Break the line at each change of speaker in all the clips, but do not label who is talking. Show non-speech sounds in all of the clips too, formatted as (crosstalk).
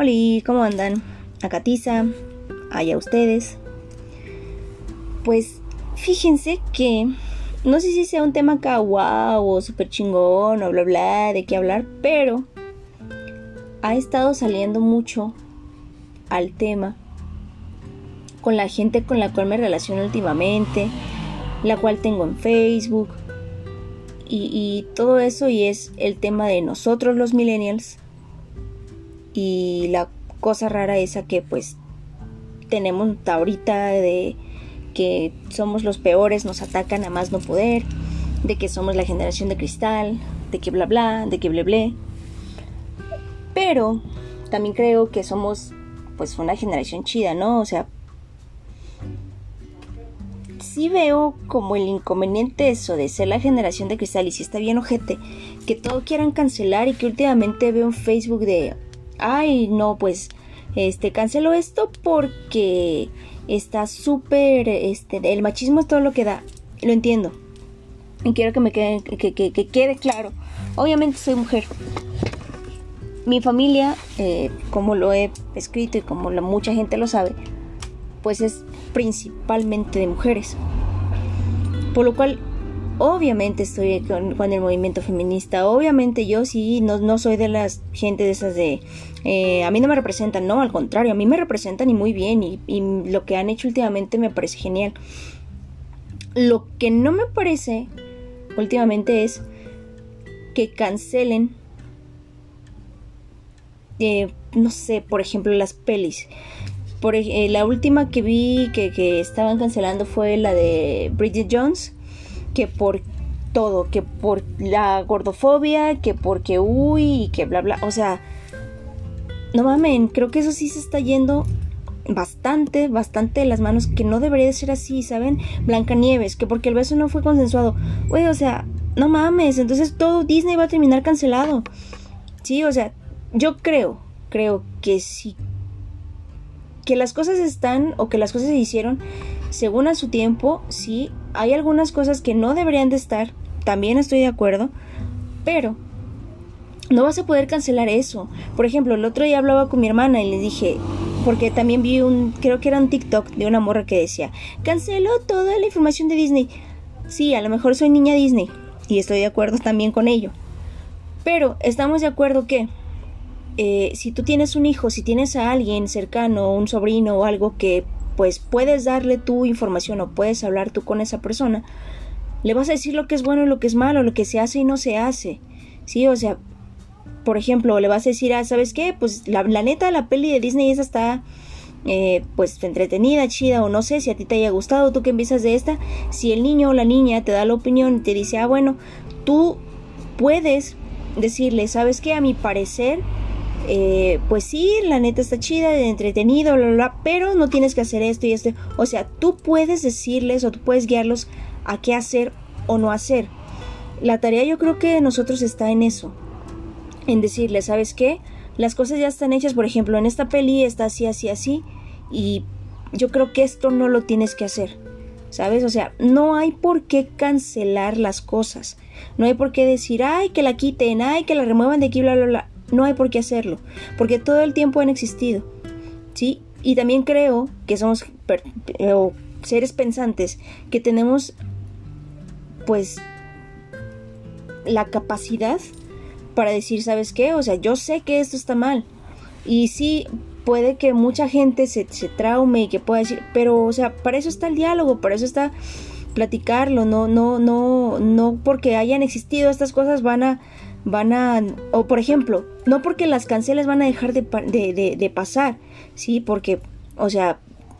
Hola, ¿cómo andan? Acá Tiza, allá ustedes. Pues fíjense que no sé si sea un tema acá wow o súper chingón o bla bla de qué hablar, pero ha estado saliendo mucho al tema con la gente con la cual me relaciono últimamente, la cual tengo en Facebook y todo eso y es el tema de nosotros los millennials y la cosa rara esa que pues tenemos ahorita de que somos los peores, nos atacan a más no poder, de que somos la generación de cristal, de que bla bla, de que ble ble. Pero también creo que somos pues una generación chida, ¿no? O sea, sí veo como el inconveniente eso de ser la generación de cristal y si está bien ojete, que todo quieran cancelar y que últimamente veo en Facebook de, ay, no, pues, este, cancelo esto porque está súper, este, el machismo es todo lo que da, lo entiendo. Y quiero que me quede, que, quede claro. Obviamente soy mujer. Mi familia, eh, como lo he escrito y como mucha gente lo sabe, pues es principalmente de mujeres. Por lo cual, obviamente estoy con, el movimiento feminista. Obviamente yo sí, no, no soy de las gente de esas de... Eh, a mí no me representan, no, al contrario, a mí me representan y muy bien. Y, lo que han hecho últimamente me parece genial. Lo que no me parece últimamente es que cancelen eh, no sé, por ejemplo, las pelis. Por, eh, la última que vi que, que, estaban cancelando fue la de Bridget Jones, que por todo, que por la gordofobia, que porque uy, que bla bla, o sea, no mamen, creo que eso sí se está yendo bastante, bastante de las manos, que no debería de ser así, ¿saben? Blancanieves, que porque el beso no fue consensuado, güey, o sea, no mames, entonces todo Disney va a terminar cancelado, sí, o sea, yo creo, creo que si que las cosas están o que las cosas se hicieron según a su tiempo, sí, hay algunas cosas que no deberían de estar, también estoy de acuerdo, pero no vas a poder cancelar eso. Por ejemplo, el otro día hablaba con mi hermana y le dije, porque también vi un, creo que era un TikTok de una morra que decía, canceló toda la información de Disney. Sí, a lo mejor soy niña Disney y estoy de acuerdo también con ello. Pero estamos de acuerdo que eh, si tú tienes un hijo, si tienes a alguien cercano, un sobrino o algo que pues puedes darle tu información o puedes hablar tú con esa persona, le vas a decir lo que es bueno y lo que es malo, lo que se hace y no se hace. Sí, o sea, por ejemplo, le vas a decir, ah, ¿sabes qué? Pues la, neta, la peli de Disney esa está eh, pues entretenida, chida o no sé si a ti te haya gustado, tú que empiezas de esta, si el niño o la niña te da la opinión y te dice, ah, bueno, tú puedes decirle, ¿sabes qué? A mi parecer eh, pues sí, la neta está chida, entretenido, bla, bla, pero no tienes que hacer esto y esto. O sea, tú puedes decirles o tú puedes guiarlos a qué hacer o no hacer. La tarea yo creo que nosotros está en eso, en decirles, ¿sabes qué? Las cosas ya están hechas, por ejemplo, en esta peli está así, así, así, y yo creo que esto no lo tienes que hacer, ¿sabes? O sea, no hay por qué cancelar las cosas, no hay por qué decir, ay, que la quiten, ay, que la remuevan de aquí, bla, bla, bla no hay por qué hacerlo, porque todo el tiempo han existido. ¿Sí? Y también creo que somos seres pensantes que tenemos pues la capacidad para decir, ¿sabes qué? O sea, yo sé que esto está mal. Y sí, puede que mucha gente se, se traume y que pueda decir, pero, o sea, para eso está el diálogo, para eso está platicarlo, no, no, no, no porque hayan existido estas cosas van a van a, o por ejemplo, no porque las canceles van a dejar de, de, pasar, ¿sí? Porque, o sea,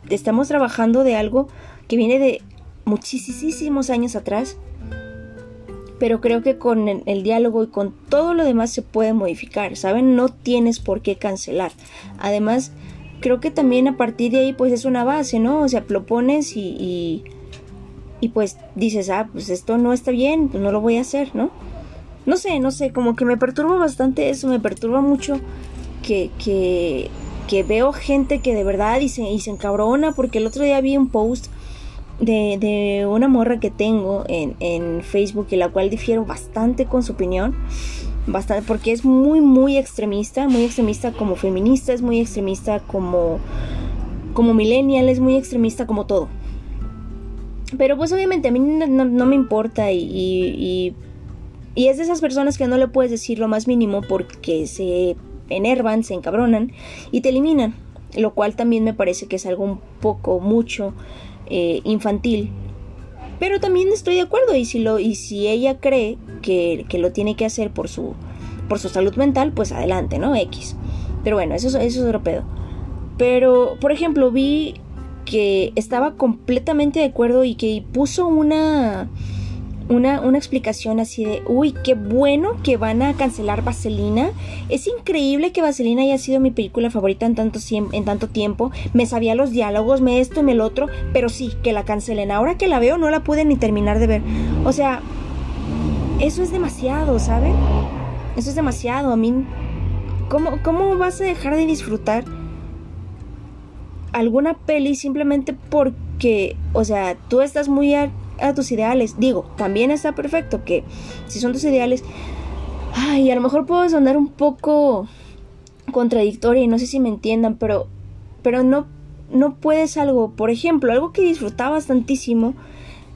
estamos trabajando de algo que viene de muchísimos años atrás, pero creo que con el, diálogo y con todo lo demás se puede modificar, ¿saben? No tienes por qué cancelar. Además, creo que también a partir de ahí pues es una base, ¿no? O sea, lo pones y, y, y pues dices, ah, pues esto no está bien, pues no lo voy a hacer, ¿no? No sé, no sé, como que me perturba bastante eso, me perturba mucho que, que, veo gente que de verdad y se, encabrona porque el otro día vi un post de, de una morra que tengo en, en, Facebook y la cual difiero bastante con su opinión bastante, porque es muy, muy extremista, muy extremista como feminista, es muy extremista como, como millennial, es muy extremista como todo. Pero pues obviamente a mí no, me importa y, es de esas personas que no le puedes decir lo más mínimo porque se enervan, se encabronan y te eliminan. Lo cual también me parece que es algo un poco mucho eh, infantil. Pero también estoy de acuerdo y si, lo, y si ella cree que, que, lo tiene que hacer por su, por su salud mental, pues adelante, ¿no? X. Pero bueno, eso, eso es otro pedo. Pero, por ejemplo, vi que estaba completamente de acuerdo y que puso una, una, una, explicación así de, uy, qué bueno que van a cancelar Vaselina. Es increíble que Vaselina haya sido mi película favorita en tanto, en tanto tiempo. Me sabía los diálogos, me esto y me el otro, pero sí, que la cancelen. Ahora que la veo no la pude ni terminar de ver. O sea, eso es demasiado, ¿saben? Eso es demasiado. A mí, ¿cómo, cómo vas a dejar de disfrutar? alguna peli simplemente porque, o sea, tú estás muy tus ideales. Digo, también está perfecto que si son tus ideales, ay, a lo mejor puedo sonar un poco contradictoria y no sé si me entiendan, pero, pero no, no puedes algo, por ejemplo, algo que disfrutabas tantísimo,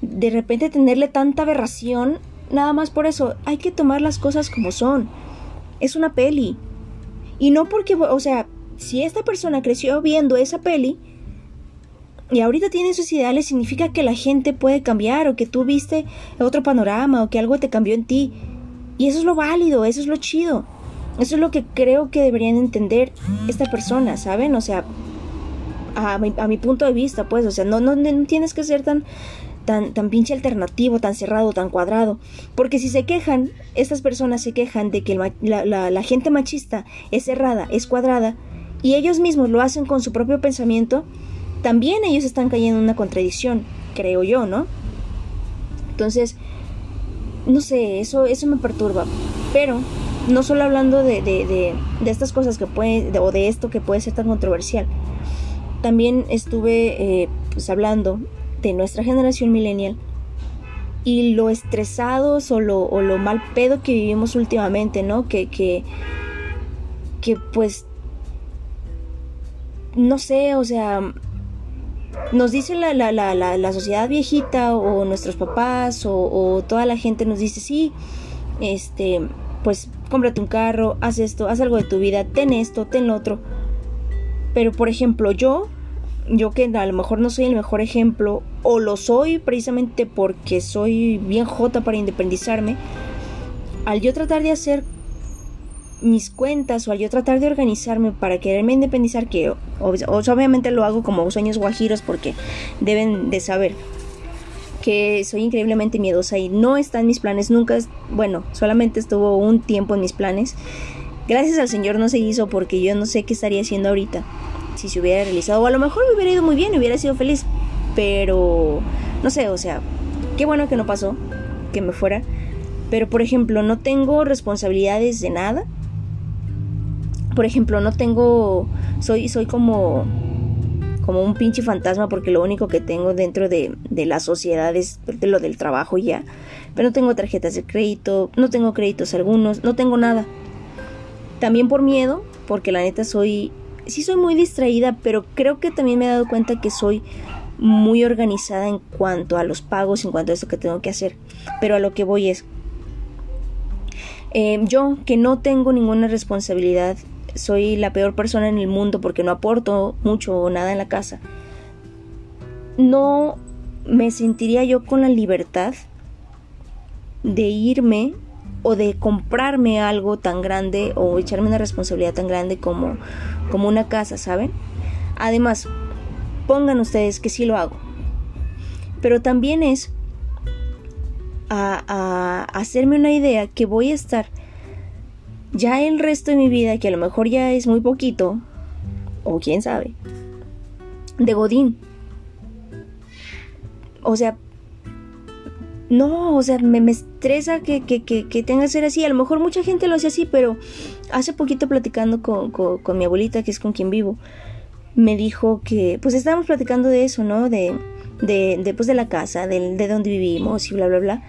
de repente tenerle tanta aberración, nada más por eso, hay que tomar las cosas como son. Es una peli. Y no porque, o sea, si esta persona creció viendo esa peli y ahorita tiene esos ideales, significa que la gente puede cambiar o que tú viste otro panorama o que algo te cambió en ti. Y eso es lo válido, eso es lo chido. Eso es lo que creo que deberían entender esta persona, ¿saben? O sea, a mi, punto de vista, pues, o sea, no, no, no tienes que ser tan, tan, tan pinche alternativo, tan cerrado, tan cuadrado. Porque si se quejan, estas personas se quejan de que la, la gente machista es cerrada, es cuadrada, y ellos mismos lo hacen con su propio pensamiento, también ellos están cayendo en una contradicción, creo yo, ¿no? Entonces, no sé, eso, eso me perturba. Pero, no solo hablando de, de, de, estas cosas que pueden, o de esto que puede ser tan controversial, también estuve eh, pues hablando de nuestra generación millennial y lo estresados o lo, o lo mal pedo que vivimos últimamente, ¿no? Que, que, que pues no sé, o sea, nos dice la, la, la, la, sociedad viejita o nuestros papás o, toda la gente nos dice, sí, este, pues cómprate un carro, haz esto, haz algo de tu vida, ten esto, ten lo otro. Pero por ejemplo, yo, yo que a lo mejor no soy el mejor ejemplo, o lo soy precisamente porque soy bien jota para independizarme, al yo tratar de hacer mis cuentas o al yo tratar de organizarme para quererme independizar, que obviamente lo hago como sueños guajiros porque deben de saber que soy increíblemente miedosa y no está en mis planes, nunca, bueno, solamente estuvo un tiempo en mis planes. Gracias al Señor no se hizo porque yo no sé qué estaría haciendo ahorita si se hubiera realizado o a lo mejor me hubiera ido muy bien hubiera sido feliz, pero no sé, o sea, qué bueno que no pasó, que me fuera. Pero por ejemplo, no tengo responsabilidades de nada por ejemplo, no tengo, soy, soy como, como un pinche fantasma porque lo único que tengo dentro de, de la sociedad es lo del trabajo ya. Pero no tengo tarjetas de crédito, no tengo créditos algunos, no tengo nada. También por miedo, porque la neta soy, sí soy muy distraída, pero creo que también me he dado cuenta que soy muy organizada en cuanto a los pagos, en cuanto a esto que tengo que hacer. Pero a lo que voy es, eh, yo que no tengo ninguna responsabilidad soy la peor persona en el mundo porque no aporto mucho o nada en la casa, no me sentiría yo con la libertad de irme o de comprarme algo tan grande o echarme una responsabilidad tan grande como, como una casa, ¿saben? Además, pongan ustedes que sí lo hago. Pero también es a, a hacerme una idea que voy a estar ya el resto de mi vida, que a lo mejor ya es muy poquito, o quién sabe, de Godín. O sea, no, o sea, me, estresa que, tenga que ser así. A lo mejor mucha gente lo hace así, pero hace poquito platicando con, con, mi abuelita, que es con quien vivo, me dijo que, pues estábamos platicando de eso, ¿no? De, de, de, pues, de la casa, de, de donde vivimos y bla, bla, bla.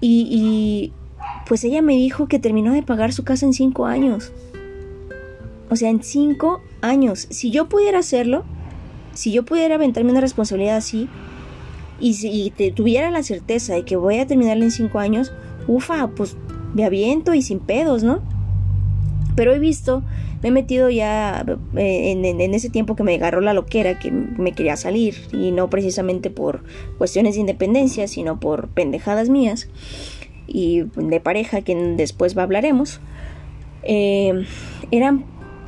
Y, pues ella me dijo que terminó de pagar su casa en cinco años. O sea, en cinco años. Si yo pudiera hacerlo, si yo pudiera aventarme una responsabilidad así, y si te tuviera la certeza de que voy a terminarla en cinco años, ufa, pues me aviento y sin pedos, ¿no? Pero he visto, me he metido ya eh, en, ese tiempo que me agarró la loquera, que me quería salir, y no precisamente por cuestiones de independencia, sino por pendejadas mías y de pareja, que después hablaremos. Eh, eran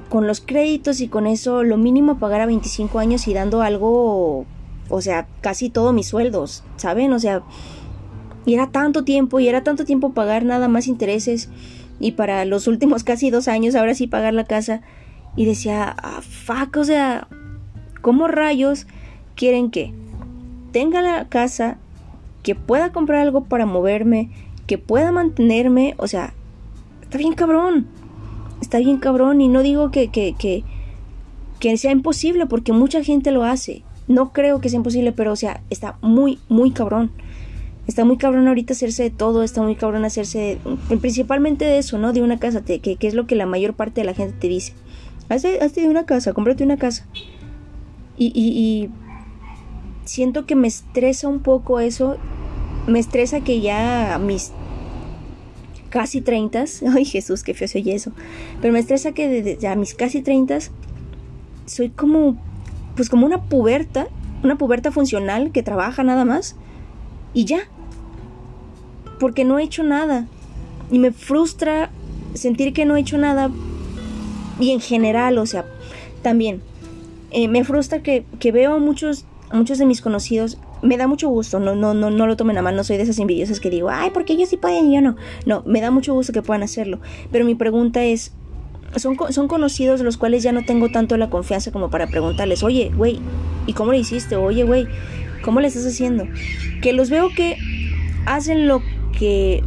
con los créditos y con eso lo mínimo pagar a 25 años y dando algo, o sea, casi todos mis sueldos, ¿saben? O sea, y era tanto tiempo y era tanto tiempo pagar nada más intereses y para los últimos (laughs) casi dos años ahora sí pagar la casa y decía, ah, fuck, o sea, ¿cómo rayos quieren que tenga la casa, que pueda comprar algo para moverme, que pueda mantenerme? O sea, está bien cabrón, está bien cabrón y no digo que, que, que, que sea imposible porque mucha gente lo hace. No creo que sea imposible, pero o sea, está muy, muy cabrón. Está muy cabrón ahorita hacerse de todo, está muy cabrón hacerse principalmente de eso, ¿no? De una casa, que, es lo que la mayor parte de la gente te dice. Hazte, de una casa, cómprate una casa. Y, y, y siento que me estresa un poco eso. Me estresa que ya mis casi 30, (laughs) ay Jesús, qué feo soy eso. Pero me estresa que desde a mis casi 30 soy como, pues como una puberta, una puberta funcional que trabaja nada más y ya porque no he hecho nada. Y me frustra sentir que no he hecho nada. Y en general, o sea, también. Eh, me frustra que, veo a muchos, muchos de mis conocidos. Me da mucho gusto, no, no, no, no lo tomen a mal, no soy de esas envidiosas que digo, ay, porque ellos sí pueden y yo no. No, me da mucho gusto que puedan hacerlo. Pero mi pregunta es, son, son conocidos los cuales ya no tengo tanto la confianza como para preguntarles, oye, güey, ¿y cómo le hiciste? Oye, güey, ¿cómo le estás haciendo? Que los veo que hacen lo que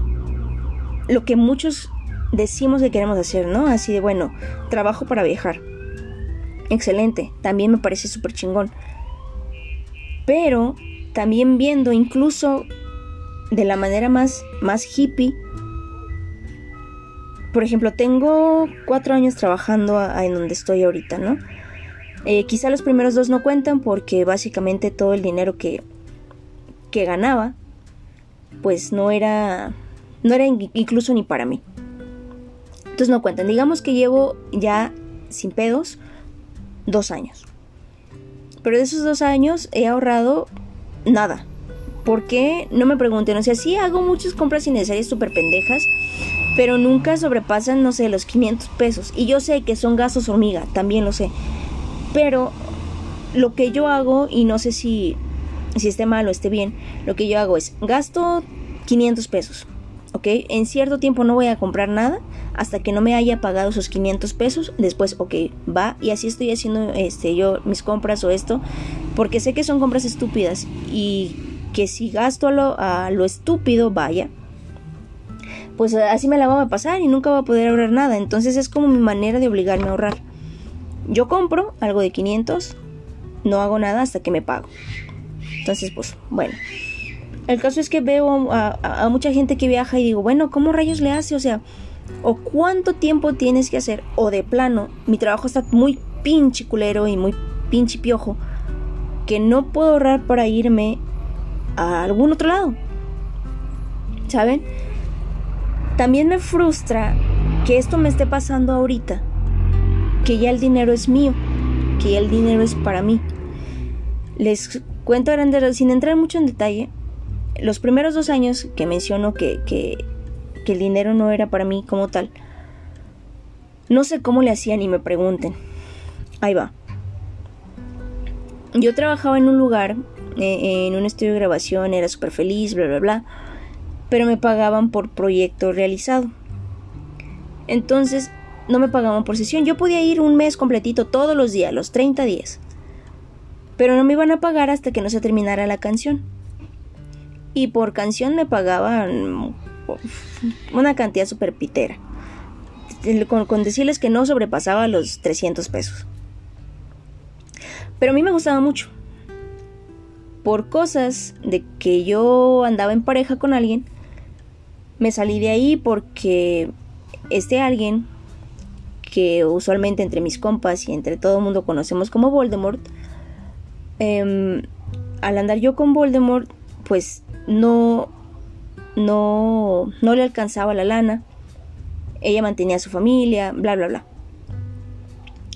lo que muchos decimos que queremos hacer, ¿no? Así de, bueno, trabajo para viajar. Excelente, también me parece súper chingón. Pero también viendo incluso de la manera más, más hippie, por ejemplo, tengo cuatro años trabajando en donde estoy ahorita, ¿no? Eh, quizá los primeros dos no cuentan porque básicamente todo el dinero que, que ganaba pues no era, no era incluso ni para mí. Entonces no cuentan. Digamos que llevo ya sin pedos dos años. Pero de esos dos años he ahorrado nada. ¿Por qué? No me pregunten. O sea, sí hago muchas compras innecesarias súper pendejas. Pero nunca sobrepasan, no sé, los 500 pesos. Y yo sé que son gastos hormiga, también lo sé. Pero lo que yo hago, y no sé si si esté mal o esté bien, lo que yo hago es gasto 500 pesos. ¿ok? En cierto tiempo no voy a comprar nada hasta que no me haya pagado esos 500 pesos. Después, ok, va. Y así estoy haciendo este, yo mis compras o esto. Porque sé que son compras estúpidas. Y que si gasto a lo, a lo estúpido, vaya. Pues así me la va a pasar y nunca voy a poder ahorrar nada. Entonces es como mi manera de obligarme a ahorrar. Yo compro algo de 500, no hago nada hasta que me pago. Entonces, pues, bueno. El caso es que veo a, mucha gente que viaja y digo, bueno, ¿cómo rayos le hace? O sea, o cuánto tiempo tienes que hacer, o de plano, mi trabajo está muy pinche culero y muy pinche piojo, que no puedo ahorrar para irme a algún otro lado. ¿Saben? También me frustra que esto me esté pasando ahorita, que ya el dinero es mío, que ya el dinero es para mí. Les Cuento grande, sin entrar mucho en detalle, los primeros dos años que menciono que, que, el dinero no era para mí como tal, no sé cómo le hacían y me pregunten. Ahí va. Yo trabajaba en un lugar, eh, en un estudio de grabación, era súper feliz, bla, bla, bla, pero me pagaban por proyecto realizado. Entonces, no me pagaban por sesión. Yo podía ir un mes completito, todos los días, los 30 días pero no me iban a pagar hasta que no se terminara la canción. Y por canción me pagaban una cantidad super pitera. Con, decirles que no sobrepasaba los 300 pesos. Pero a mí me gustaba mucho. Por cosas de que yo andaba en pareja con alguien, Me salí de ahí porque este alguien, que usualmente entre mis compas y entre todo el mundo conocemos como Voldemort, em, al andar yo con Voldemort, pues no, no, no le alcanzaba la lana. Ella mantenía a su familia, bla, bla, bla.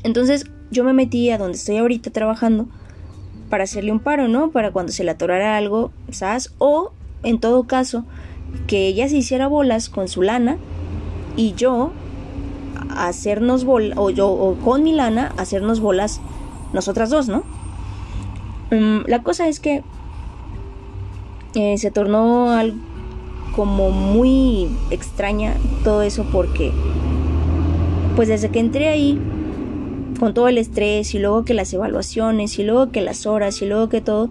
Entonces yo me metí a donde estoy ahorita trabajando para hacerle un paro, ¿no? Para cuando se le atorara algo, ¿sabes? O, en todo caso, que ella se hiciera bolas con su lana y yo hacernos bolas, o yo, o con mi lana, hacernos bolas nosotras dos, ¿no? Mm, la cosa es que eh, se tornó algo como muy extraña todo eso porque pues desde que entré ahí con todo el estrés y luego que las evaluaciones y luego que las horas y luego que todo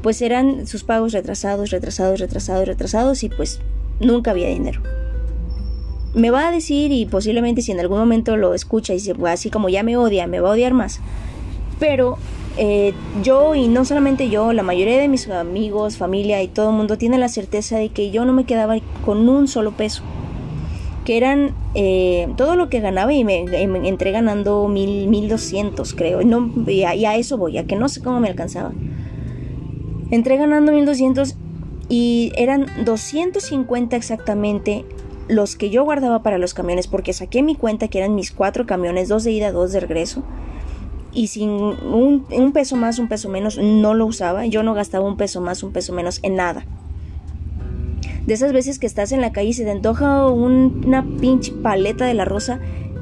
pues eran sus pagos retrasados, retrasados, retrasados, retrasados y pues nunca había dinero. Me va a decir y posiblemente si en algún momento lo escucha y se así como ya me odia, me va a odiar más. Pero eh, yo y no solamente yo, la mayoría de mis amigos, familia y todo el mundo tiene la certeza de que yo no me quedaba con un solo peso. Que eran eh, todo lo que ganaba y me, entré ganando mil, mil doscientos creo. No, y a, eso voy, a que no sé cómo me alcanzaba. Entré ganando mil doscientos y eran 250 exactamente los que yo guardaba para los camiones porque saqué mi cuenta que eran mis cuatro camiones, dos de ida, dos de regreso y sin un, peso más, un peso menos, no lo usaba. Yo no gastaba un peso más, un peso menos en nada. De esas veces que estás en la calle y se te antoja una pinche paleta de la rosa,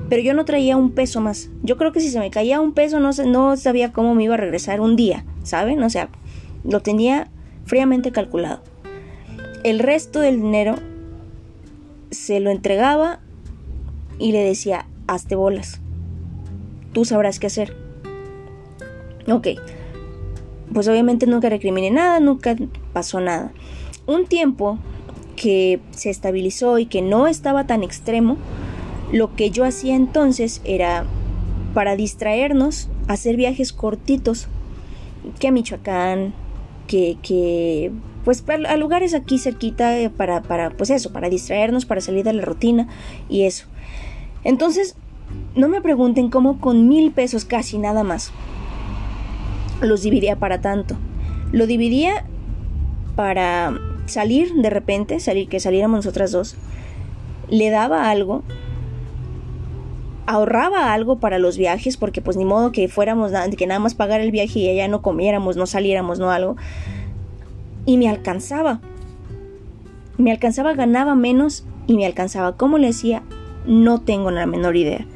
pero yo no traía un peso más. Yo creo que si se me caía un peso no, no sabía cómo me iba a regresar un día, ¿saben? O sea, lo tenía fríamente calculado. El resto del dinero se lo entregaba y le decía, hazte bolas. Tú sabrás qué hacer. Ok, pues obviamente nunca recriminé nada, nunca pasó nada. Un tiempo que se estabilizó y que no estaba tan extremo, lo que yo hacía entonces era para distraernos hacer viajes cortitos, que a Michoacán, que, que pues a lugares aquí cerquita eh, para, para, pues eso, para distraernos, para salir de la rutina y eso. Entonces, no me pregunten cómo con mil pesos casi nada más los dividía para tanto. Lo dividía para salir de repente, salir, que saliéramos nosotras dos. Le daba algo, ahorraba algo para los viajes, porque pues ni modo que fuéramos, que nada más pagar el viaje y allá no comiéramos, no saliéramos, no algo. Y me alcanzaba. Me alcanzaba, ganaba menos y me alcanzaba. ¿Cómo le decía? No tengo la menor idea.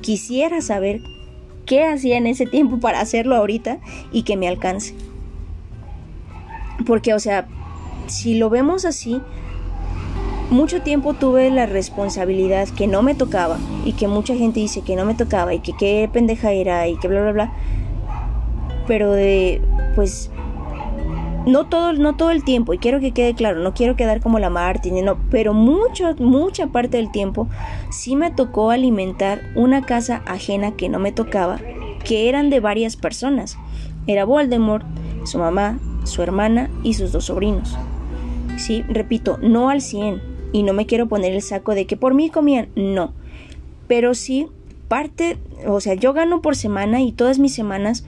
Quisiera saber qué hacía en ese tiempo para hacerlo ahorita y que me alcance. Porque, o sea, si lo vemos así, mucho tiempo tuve la responsabilidad que no me tocaba y que mucha gente dice que no me tocaba y que qué pendeja era y que bla bla bla. Pero de pues no todo no todo el tiempo y quiero que quede claro, no quiero quedar como la Martin, no, pero mucho mucha parte del tiempo sí me tocó alimentar una casa ajena que no me tocaba, que eran de varias personas. Era Voldemort, su mamá, su hermana y sus dos sobrinos. Sí, repito, no al 100 y no me quiero poner el saco de que por mí comían, no. Pero sí parte, o sea, yo gano por semana y todas mis semanas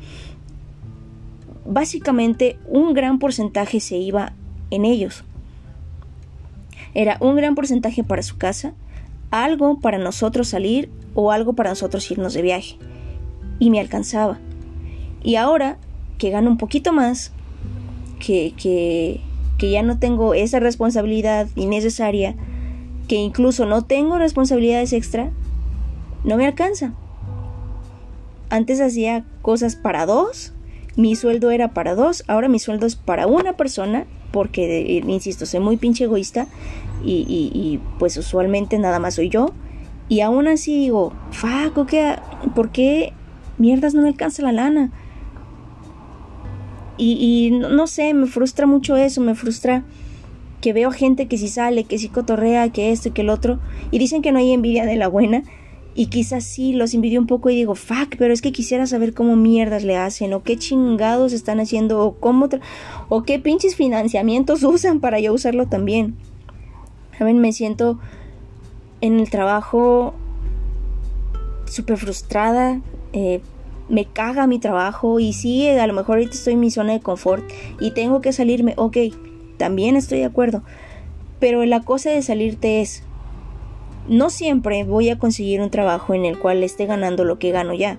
básicamente un gran porcentaje se iba en ellos. Era un gran porcentaje para su casa, algo para nosotros salir o algo para nosotros irnos de viaje. Y me alcanzaba. Y ahora que gano un poquito más, que, que, que ya no tengo esa responsabilidad innecesaria, que incluso no tengo responsabilidades extra, no me alcanza. Antes hacía cosas para dos, mi sueldo era para dos, ahora mi sueldo es para una persona, porque, eh, insisto, soy muy pinche egoísta y, pues usualmente nada más soy yo. Y aún así digo, fuck. ¿por qué mierdas no me alcanza la lana? Y, no, sé, me frustra mucho eso, me frustra que veo gente que si sale, que si cotorrea, que esto y que el otro, y dicen que no hay envidia de la buena, y quizás sí los envidio un poco y digo, fuck, pero es que quisiera saber cómo mierdas le hacen, o qué chingados están haciendo, o cómo, o qué pinches financiamientos (laughs) usan para yo usarlo también. ¿Saben? Me siento en el trabajo súper frustrada. Eh, me caga mi trabajo y sí, a lo mejor ahorita estoy en mi zona de confort y tengo que salirme. Ok, también estoy de acuerdo. Pero la cosa de salirte es, no siempre voy a conseguir un trabajo en el cual esté ganando lo que gano ya.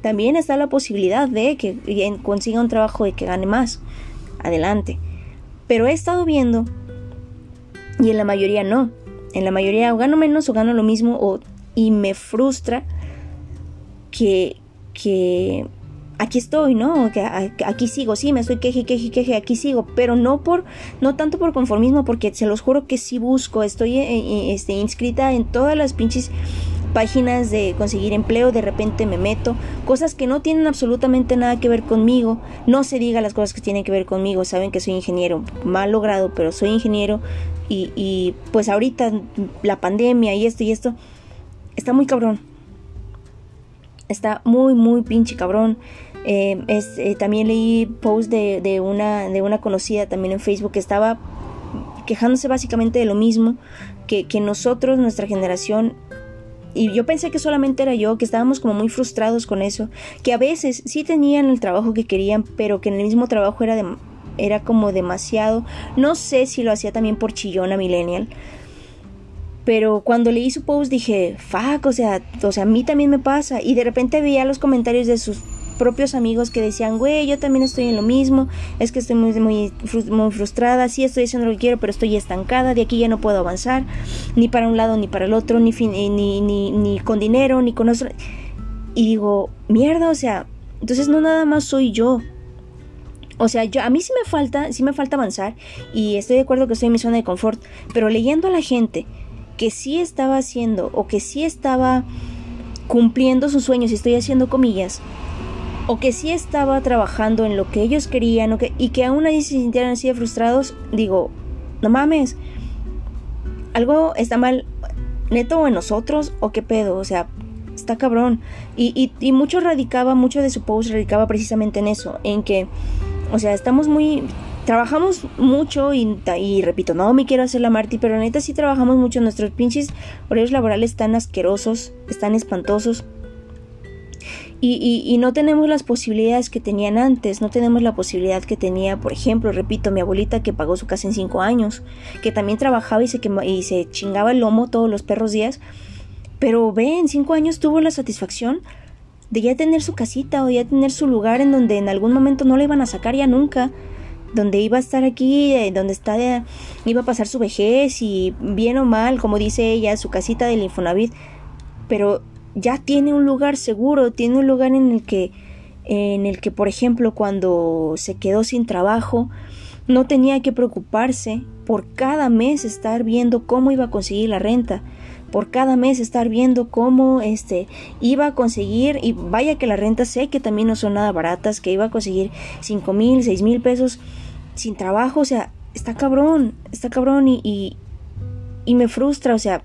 También está la posibilidad de que consiga un trabajo de que gane más. Adelante. Pero he estado viendo y en la mayoría no. En la mayoría o gano menos o gano lo mismo o, y me frustra que, que aquí estoy, ¿no? Que aquí sigo, sí, me estoy queje, queje, queje, aquí sigo, pero no por, no tanto por conformismo, porque se los juro que sí busco, estoy eh, eh, este, inscrita en todas las pinches páginas de conseguir empleo, de repente me meto, cosas que no tienen absolutamente nada que ver conmigo, no se diga las cosas que tienen que ver conmigo, saben que soy ingeniero, mal logrado, pero soy ingeniero y, y pues ahorita la pandemia y esto y esto, está muy cabrón, está muy, muy pinche cabrón. Eh, es, eh, también leí post de, de, una, de una conocida también en Facebook que estaba quejándose básicamente de lo mismo, que, que nosotros, nuestra generación, y yo pensé que solamente era yo, que estábamos como muy frustrados con eso, que a veces sí tenían el trabajo que querían, pero que en el mismo trabajo era, de, era como demasiado, no sé si lo hacía también por chillona millennial, pero cuando leí su post dije, fuck, o sea, o sea, a mí también me pasa, y de repente veía los comentarios de sus propios amigos que decían, güey, yo también estoy en lo mismo, es que estoy muy, muy, muy frustrada, sí estoy haciendo lo que quiero, pero estoy estancada, de aquí ya no puedo avanzar, ni para un lado ni para el otro, ni, ni, ni, ni con dinero, ni con otro. Y digo, mierda, o sea, entonces no nada más soy yo. O sea, yo, a mí sí me falta, sí me falta avanzar y estoy de acuerdo que estoy en mi zona de confort, pero leyendo a la gente que sí estaba haciendo o que sí estaba cumpliendo sus sueños, y estoy haciendo comillas, o que sí estaba trabajando en lo que ellos querían o que, y que aún así se sintieran así de frustrados, digo, no mames, algo está mal neto en nosotros o qué pedo, o sea, está cabrón. Y, y, y mucho radicaba, mucho de su post radicaba precisamente en eso, en que, o sea, estamos muy, trabajamos mucho y, repito, no me quiero hacer la Marty, pero neta sí trabajamos mucho. Nuestros pinches horarios laborales están asquerosos, están espantosos. Y, no tenemos las posibilidades que tenían antes, no tenemos la posibilidad que tenía, por ejemplo, repito, mi abuelita que pagó su casa en cinco años, que también trabajaba y se, y se chingaba el lomo todos los perros días, pero ve, en cinco años tuvo la satisfacción de ya tener su casita o ya tener su lugar en donde en algún momento no le iban a sacar ya nunca, donde iba a estar aquí, eh, donde está, iba a pasar su vejez y bien o mal, como dice ella, su casita del Infonavit, pero ya tiene un lugar seguro, tiene un lugar en el que, en el que, por ejemplo, cuando se quedó sin trabajo, no tenía que preocuparse por cada mes estar viendo cómo iba a conseguir la renta, por cada mes estar viendo cómo este iba a conseguir, y vaya que la renta sé que también no son nada baratas, que iba a conseguir cinco mil, seis mil pesos sin trabajo, o sea, está cabrón, está cabrón y, y, me frustra, o sea,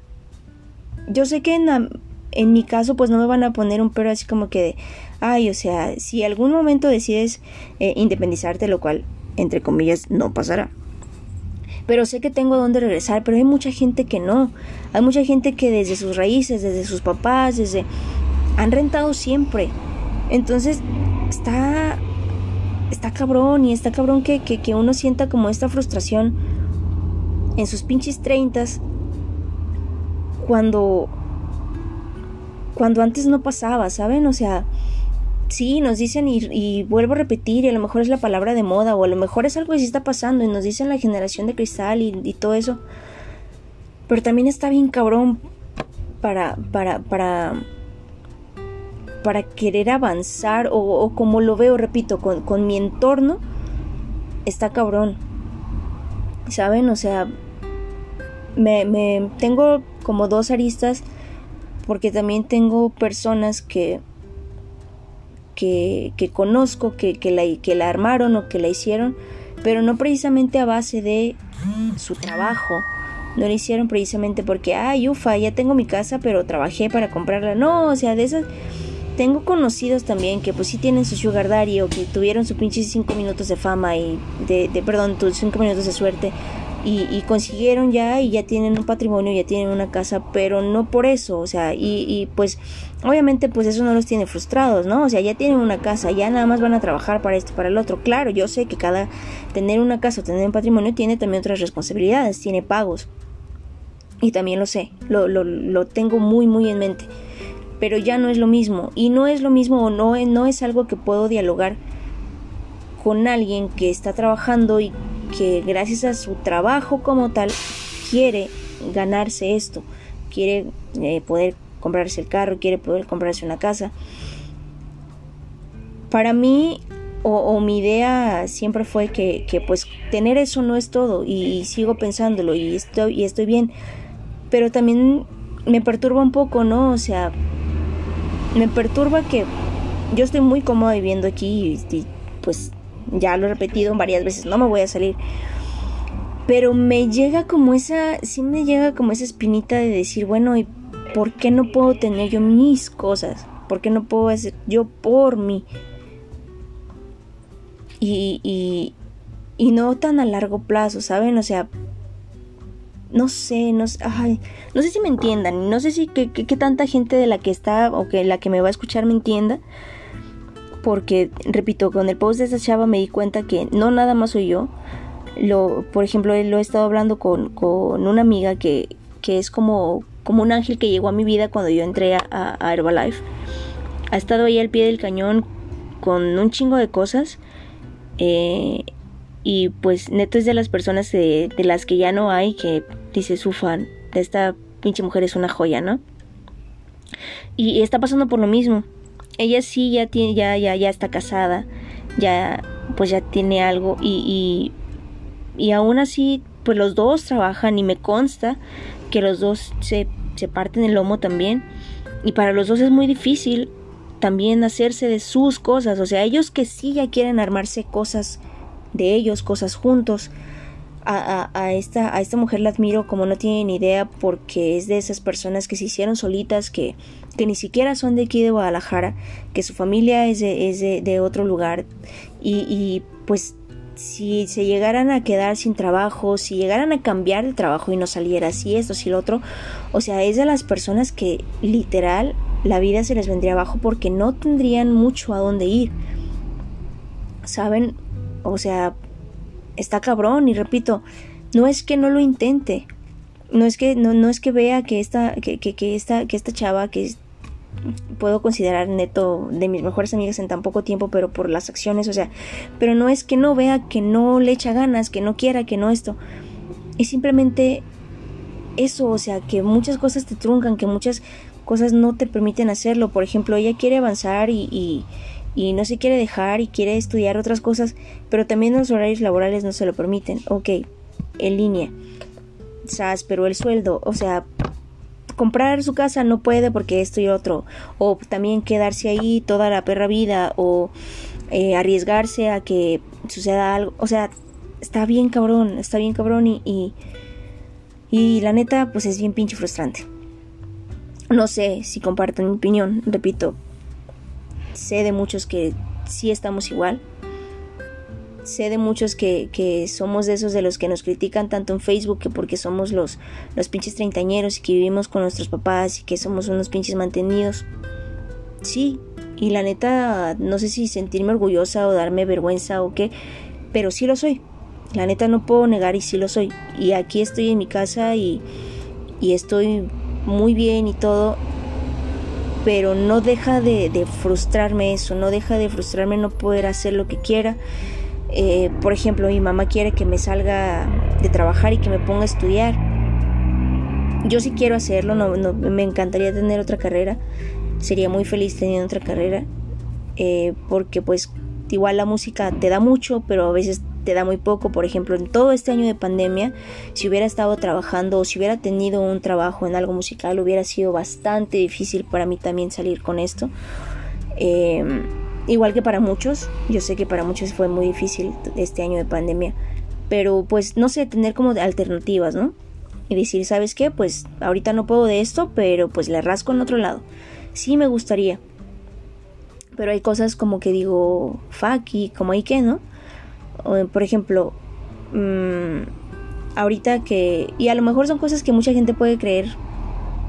yo sé que en en mi caso pues no me van a poner un pero así como que ay, o sea, si algún momento decides eh, independizarte, lo cual entre comillas no pasará. Pero sé que tengo a dónde regresar, pero hay mucha gente que no. Hay mucha gente que desde sus raíces, desde sus papás, desde han rentado siempre. Entonces, está está cabrón y está cabrón que, que, que uno sienta como esta frustración en sus pinches treintas cuando cuando antes no pasaba, ¿saben? O sea, sí, nos dicen y, vuelvo a repetir, y a lo mejor es la palabra de moda, o a lo mejor es algo que sí está pasando, y nos dicen la generación de cristal y, todo eso. Pero también está bien cabrón para, para, para, para querer avanzar, o, como lo veo, repito, con, con mi entorno, está cabrón. ¿Saben? O sea, me tengo como dos aristas porque también tengo personas que, que, que conozco que, que, la, que la armaron o que la hicieron, pero no precisamente a base de su trabajo. No lo hicieron precisamente porque, ay, ufa, ya tengo mi casa, pero trabajé para comprarla. No, o sea, de esas tengo conocidos también que pues sí tienen su sugar daddy o que tuvieron su pinche cinco minutos de fama y de, perdón, tus cinco minutos de suerte y, consiguieron ya y ya tienen un patrimonio, ya tienen una casa, pero no por eso, o sea, y, y, pues obviamente pues eso no los tiene frustrados, ¿no? O sea, ya tienen una casa, ya nada más van a trabajar para esto, para el otro. Claro, yo sé que cada tener una casa o tener un patrimonio tiene también otras responsabilidades, tiene pagos. Y también lo sé, lo, lo, lo tengo muy, muy en mente. Pero ya no es lo mismo. Y no es lo mismo o no, no es algo que puedo dialogar con alguien que está trabajando y que gracias a su trabajo como tal quiere ganarse esto, quiere eh, poder comprarse el carro, quiere poder comprarse una casa. Para mí, o, mi idea siempre fue que, pues tener eso no es todo y, sigo pensándolo y estoy, y estoy bien, pero también me perturba un poco, ¿no? O sea, me perturba que yo estoy muy cómoda viviendo aquí y pues ya lo he repetido varias veces, no me voy a salir. Pero me llega como esa, sí me llega como esa espinita de decir, bueno, ¿y por qué no puedo tener yo mis cosas? ¿Por qué no puedo hacer yo por mí? Y, y, no tan a largo plazo, ¿saben? O sea, no sé, no sé, no sé si me entiendan, no sé si que, tanta gente de la que está o que la que me va a escuchar me entienda, porque, repito, con el post de esa chava me di cuenta que no nada más soy yo. Lo, por ejemplo, lo he estado hablando con, con una amiga que, que, es como, como un ángel que llegó a mi vida cuando yo entré a, a Herbalife. Ha estado ahí al pie del cañón con un chingo de cosas. Eh, y pues neto es de las personas de, de las que ya no hay que dice su fan. Esta pinche mujer es una joya, ¿no? y está pasando por lo mismo ella sí ya tiene, ya, ya, ya está casada, ya, pues ya tiene algo y, y, aún así, pues los dos trabajan y me consta que los dos se, se parten el lomo también. Y para los dos es muy difícil también hacerse de sus cosas, o sea, ellos que sí ya quieren armarse cosas de ellos, cosas juntos, a, esta, a esta mujer la admiro como no tiene ni idea porque es de esas personas que se hicieron solitas, que, que ni siquiera son de aquí de Guadalajara, que su familia es de, es de, otro lugar y, y, pues si se llegaran a quedar sin trabajo, si llegaran a cambiar de trabajo y no saliera así esto, si lo otro, o sea, es de las personas que literal la vida se les vendría abajo porque no tendrían mucho a dónde ir. ¿Saben? O sea, está cabrón y repito, no es que no lo intente, no es que no, no es que vea que esta que, que, que esta que esta chava que puedo considerar neto de mis mejores amigas en tan poco tiempo, pero por las acciones, o sea, pero no es que no vea que no le echa ganas, que no quiera, que no esto. Es simplemente eso, o sea, que muchas cosas te truncan, que muchas cosas no te permiten hacerlo. Por ejemplo, ella quiere avanzar y, y no se quiere dejar y quiere estudiar otras cosas, pero también los horarios laborales no se lo permiten. Ok, en línea. SAS, pero el sueldo, o sea, comprar su casa no puede porque esto y otro. O también quedarse ahí toda la perra vida o eh, arriesgarse a que suceda algo. O sea, está bien cabrón, está bien cabrón y, y, y la neta pues es bien pinche frustrante. No sé si comparten mi opinión, repito, sé de muchos que sí estamos igual. Sé de muchos que, que, somos de esos de los que nos critican tanto en Facebook que porque somos los, los pinches treintañeros y que vivimos con nuestros papás y que somos unos pinches mantenidos. Sí, y la neta, no sé si sentirme orgullosa o darme vergüenza o qué, pero sí lo soy. La neta no puedo negar y sí lo soy. Y aquí estoy en mi casa y, y estoy muy bien y todo pero no deja de, frustrarme eso, no deja de frustrarme no poder hacer lo que quiera. Eh, por ejemplo, mi mamá quiere que me salga de trabajar y que me ponga a estudiar. Yo sí quiero hacerlo, no, me encantaría tener otra carrera, sería muy feliz teniendo otra carrera, eh, porque pues igual la música te da mucho, pero a veces te da muy poco. Por ejemplo, en todo este año de pandemia, si hubiera estado trabajando o si hubiera tenido un trabajo en algo musical, hubiera sido bastante difícil para mí también salir con esto. Em, igual que para muchos, yo sé que para muchos fue muy difícil este año de pandemia, pero pues no sé, tener como alternativas, ¿no? Y decir, ¿sabes qué? Pues ahorita no puedo de esto, pero pues le rasco en otro lado. Sí me gustaría. Pero hay cosas como que digo, fuck, y como hay que, ¿no? Por ejemplo, mm, ahorita que, y a lo mejor son cosas que mucha gente puede creer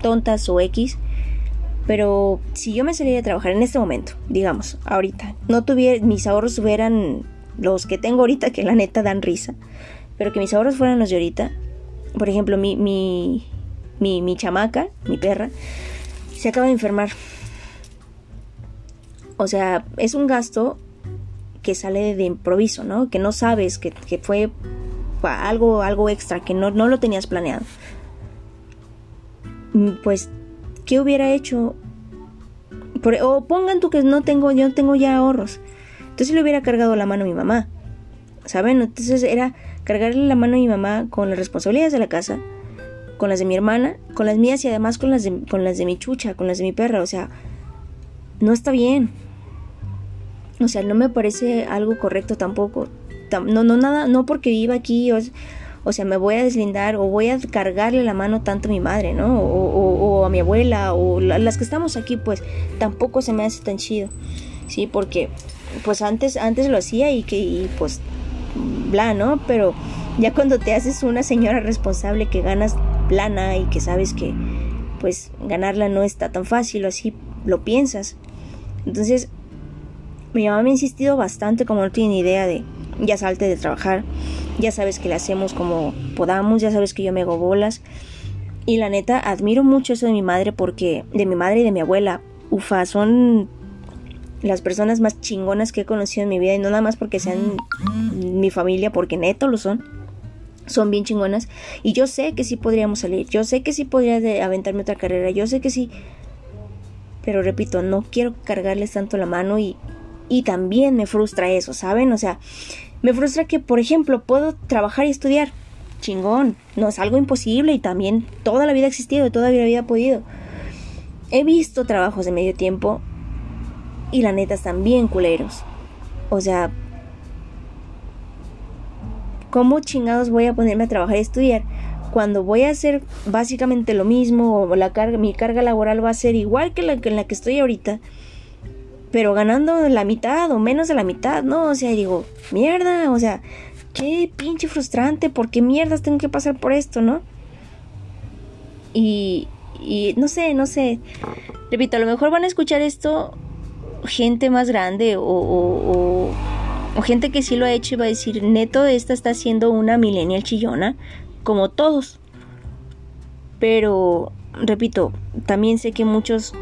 tontas o X, pero si yo me saliera a trabajar en este momento, digamos, ahorita, no tuviera, mis ahorros hubieran los que tengo ahorita, que la neta dan risa, pero que mis ahorros fueran los de ahorita, por ejemplo, mi, mi, mi, mi chamaca, mi perra, se acaba de enfermar. O sea, es un gasto que sale de improviso, ¿no? Que no sabes, que, que fue algo, algo extra, que no, no lo tenías planeado. Mm, pues, ¿qué hubiera hecho? o pongan tú que no tengo, yo no tengo ya ahorros. Entonces le hubiera cargado la mano a mi mamá. ¿Saben? Entonces era cargarle la mano a mi mamá con las responsabilidades de la casa, con las de mi hermana, con las mías y además con las de, con las de mi chucha, con las de mi perra. O sea, no está bien. O sea, no me parece algo correcto tampoco. No, no, nada, no porque viva aquí, o, sea, me voy a deslindar o voy a cargarle la mano tanto a mi madre, ¿no? O, a mi abuela, o las que estamos aquí, pues tampoco se me hace tan chido, ¿sí? Porque, pues antes, antes lo hacía y que, y pues, bla, ¿no? Pero ya cuando te haces una señora responsable que ganas plana y que sabes que, pues, ganarla no está tan fácil, o así lo piensas. Entonces, mi mamá me ha insistido bastante, como no tiene idea de, ya salte de trabajar, ya sabes que le hacemos como podamos, ya sabes que yo me hago bolas. Y la neta, admiro mucho eso de mi madre porque, de mi madre y de mi abuela, ufa, son las personas más chingonas que he conocido en mi vida y no nada más porque sean mi familia, porque neto lo son. Son bien chingonas y yo sé que sí podríamos salir, yo sé que sí podría aventarme otra carrera, yo sé que sí, pero repito, no quiero cargarles tanto la mano y, y también me frustra eso, ¿saben? O sea, me frustra que, por ejemplo, puedo trabajar y estudiar. Chingón. No es algo imposible y también toda la vida ha existido, toda la vida ha podido. He visto trabajos de medio tiempo y la neta están bien culeros. O sea, ¿cómo chingados voy a ponerme a trabajar y estudiar? Cuando voy a hacer básicamente lo mismo o la carga, mi carga laboral va a ser igual que la, que en la que estoy ahorita pero ganando la mitad o menos de la mitad, ¿no? O sea, digo, mierda, o sea, qué pinche frustrante, ¿por qué mierdas tengo que pasar por esto, no? Y, y no sé, no sé. Repito, a lo mejor van a escuchar esto gente más grande o, o, o, gente que sí lo ha hecho y va a decir, neto, esta está siendo una millennial chillona, como todos. Pero, repito, también sé que muchos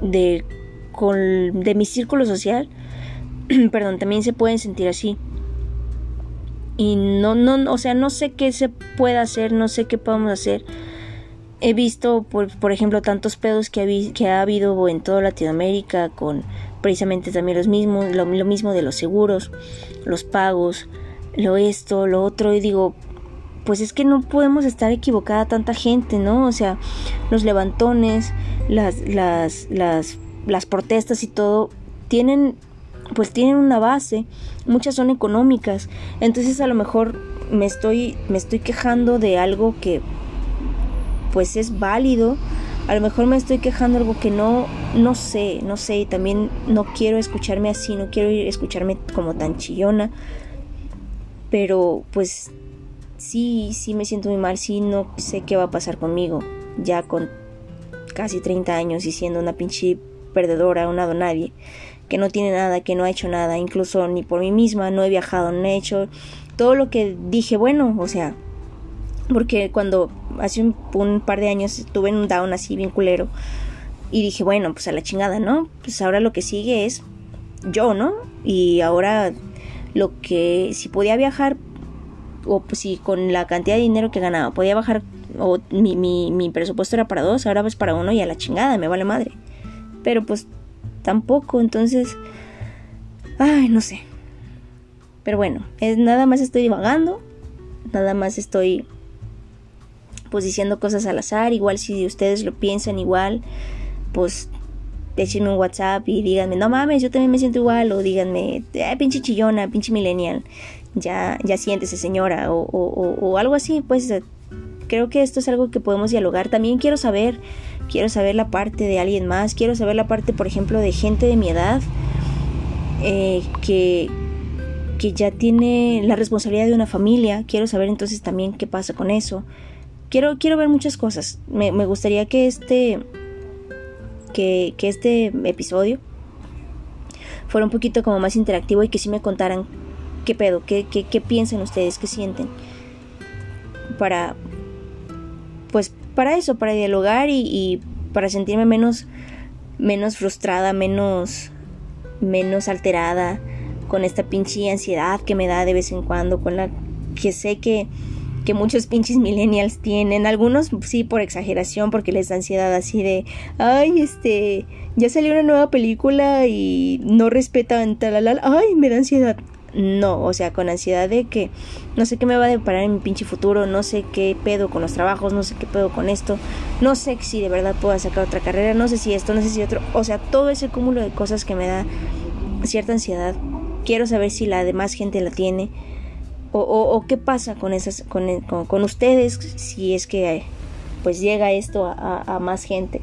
de con, de mi círculo social, (clears throat) perdón, también se pueden sentir así. Y no, no, o sea, no sé qué se puede hacer, no sé qué podemos hacer. He visto, por, por ejemplo, tantos pedos que ha, que ha habido en toda Latinoamérica con precisamente también los mismos, lo, lo mismo de los seguros, los pagos, lo esto, lo otro, y digo, pues es que no podemos estar equivocada tanta gente, ¿no? O sea, los levantones, las, las, las las protestas y todo tienen pues tienen una base, muchas son económicas, entonces a lo mejor me estoy me estoy quejando de algo que pues es válido, a lo mejor me estoy quejando de algo que no no sé, no sé, y también no quiero escucharme así, no quiero escucharme como tan chillona, pero pues sí, sí me siento muy mal, sí no sé qué va a pasar conmigo, ya con casi 30 años y siendo una pinche perdedora, una nadie, que no tiene nada, que no ha hecho nada, incluso ni por mí misma, no he viajado, no he hecho todo lo que dije, bueno, o sea, porque cuando hace un, par de años tuve en un down así bien culero y dije, bueno, pues a la chingada, ¿no? Pues ahora lo que sigue es yo, ¿no? Y ahora lo que si podía viajar o pues si con la cantidad de dinero que ganaba podía bajar o mi, mi, presupuesto era para dos, ahora pues para uno y a la chingada, me vale madre pero pues tampoco, entonces, ay, no sé. Pero bueno, es nada más estoy divagando, nada más estoy pues diciendo cosas al azar, igual si ustedes lo piensan igual, pues échenme un WhatsApp y díganme, no mames, yo también me siento igual, o díganme, eh, pinche chillona, pinche millennial, ya, ya siéntese señora, o, o, o algo así, pues creo que esto es algo que podemos dialogar. También quiero saber quiero saber la parte de alguien más, quiero saber la parte, por ejemplo, de gente de mi edad eh, que, que ya tiene la responsabilidad de una familia. Quiero saber entonces también qué pasa con eso. Quiero, quiero ver muchas cosas. Me, gustaría que este, que, que este episodio fuera un poquito como más interactivo y que sí me contaran qué pedo, qué, qué, qué piensan ustedes, qué sienten. Para, pues, para eso, para dialogar y, y para sentirme menos, menos frustrada, menos, menos alterada con esta pinche ansiedad que me da de vez en cuando, con la que sé que, que muchos pinches millennials tienen, algunos sí por exageración, porque les da ansiedad así de, ay, este, ya salió una nueva película y no respetan tal, ay, me da ansiedad no, o sea, con ansiedad de que no sé qué me va a deparar en mi pinche futuro, no sé qué pedo con los trabajos, no sé qué pedo con esto, no sé si de verdad puedo sacar otra carrera, no sé si esto, no sé si otro, o sea, todo ese cúmulo de cosas que me da cierta ansiedad. Quiero saber si la demás gente la tiene o, qué pasa con esas, con, con, ustedes, si es que pues llega esto a más gente.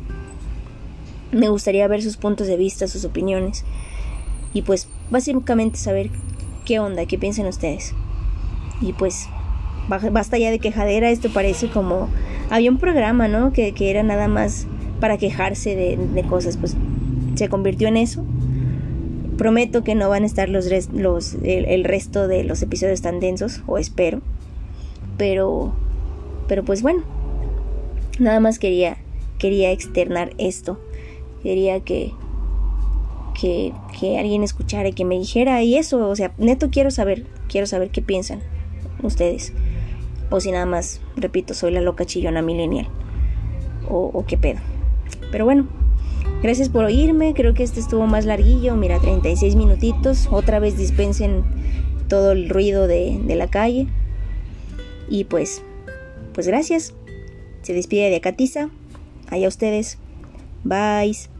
Me gustaría ver sus puntos de vista, sus opiniones y pues básicamente saber qué onda, qué piensan ustedes. Y pues, basta ya de quejadera, esto parece como... Había un programa, ¿no? Que, era nada más para quejarse de, cosas, pues se convirtió en eso. Prometo que no van a estar los, los el, resto de los episodios tan densos, o espero. Pero, pero pues bueno, nada más quería, quería externar esto. Quería que, alguien escuchara y que me dijera y eso, o sea, neto quiero saber, quiero saber qué piensan ustedes. O si nada más, repito, soy la loca chillona millennial. O, o qué pedo. Pero bueno, gracias por oírme. Creo que este estuvo más larguillo. Mira, 36 minutitos. Otra vez dispensen todo el ruido de, de la calle. Y pues, pues gracias. Se despide de Acatiza. Allá ustedes. Bye.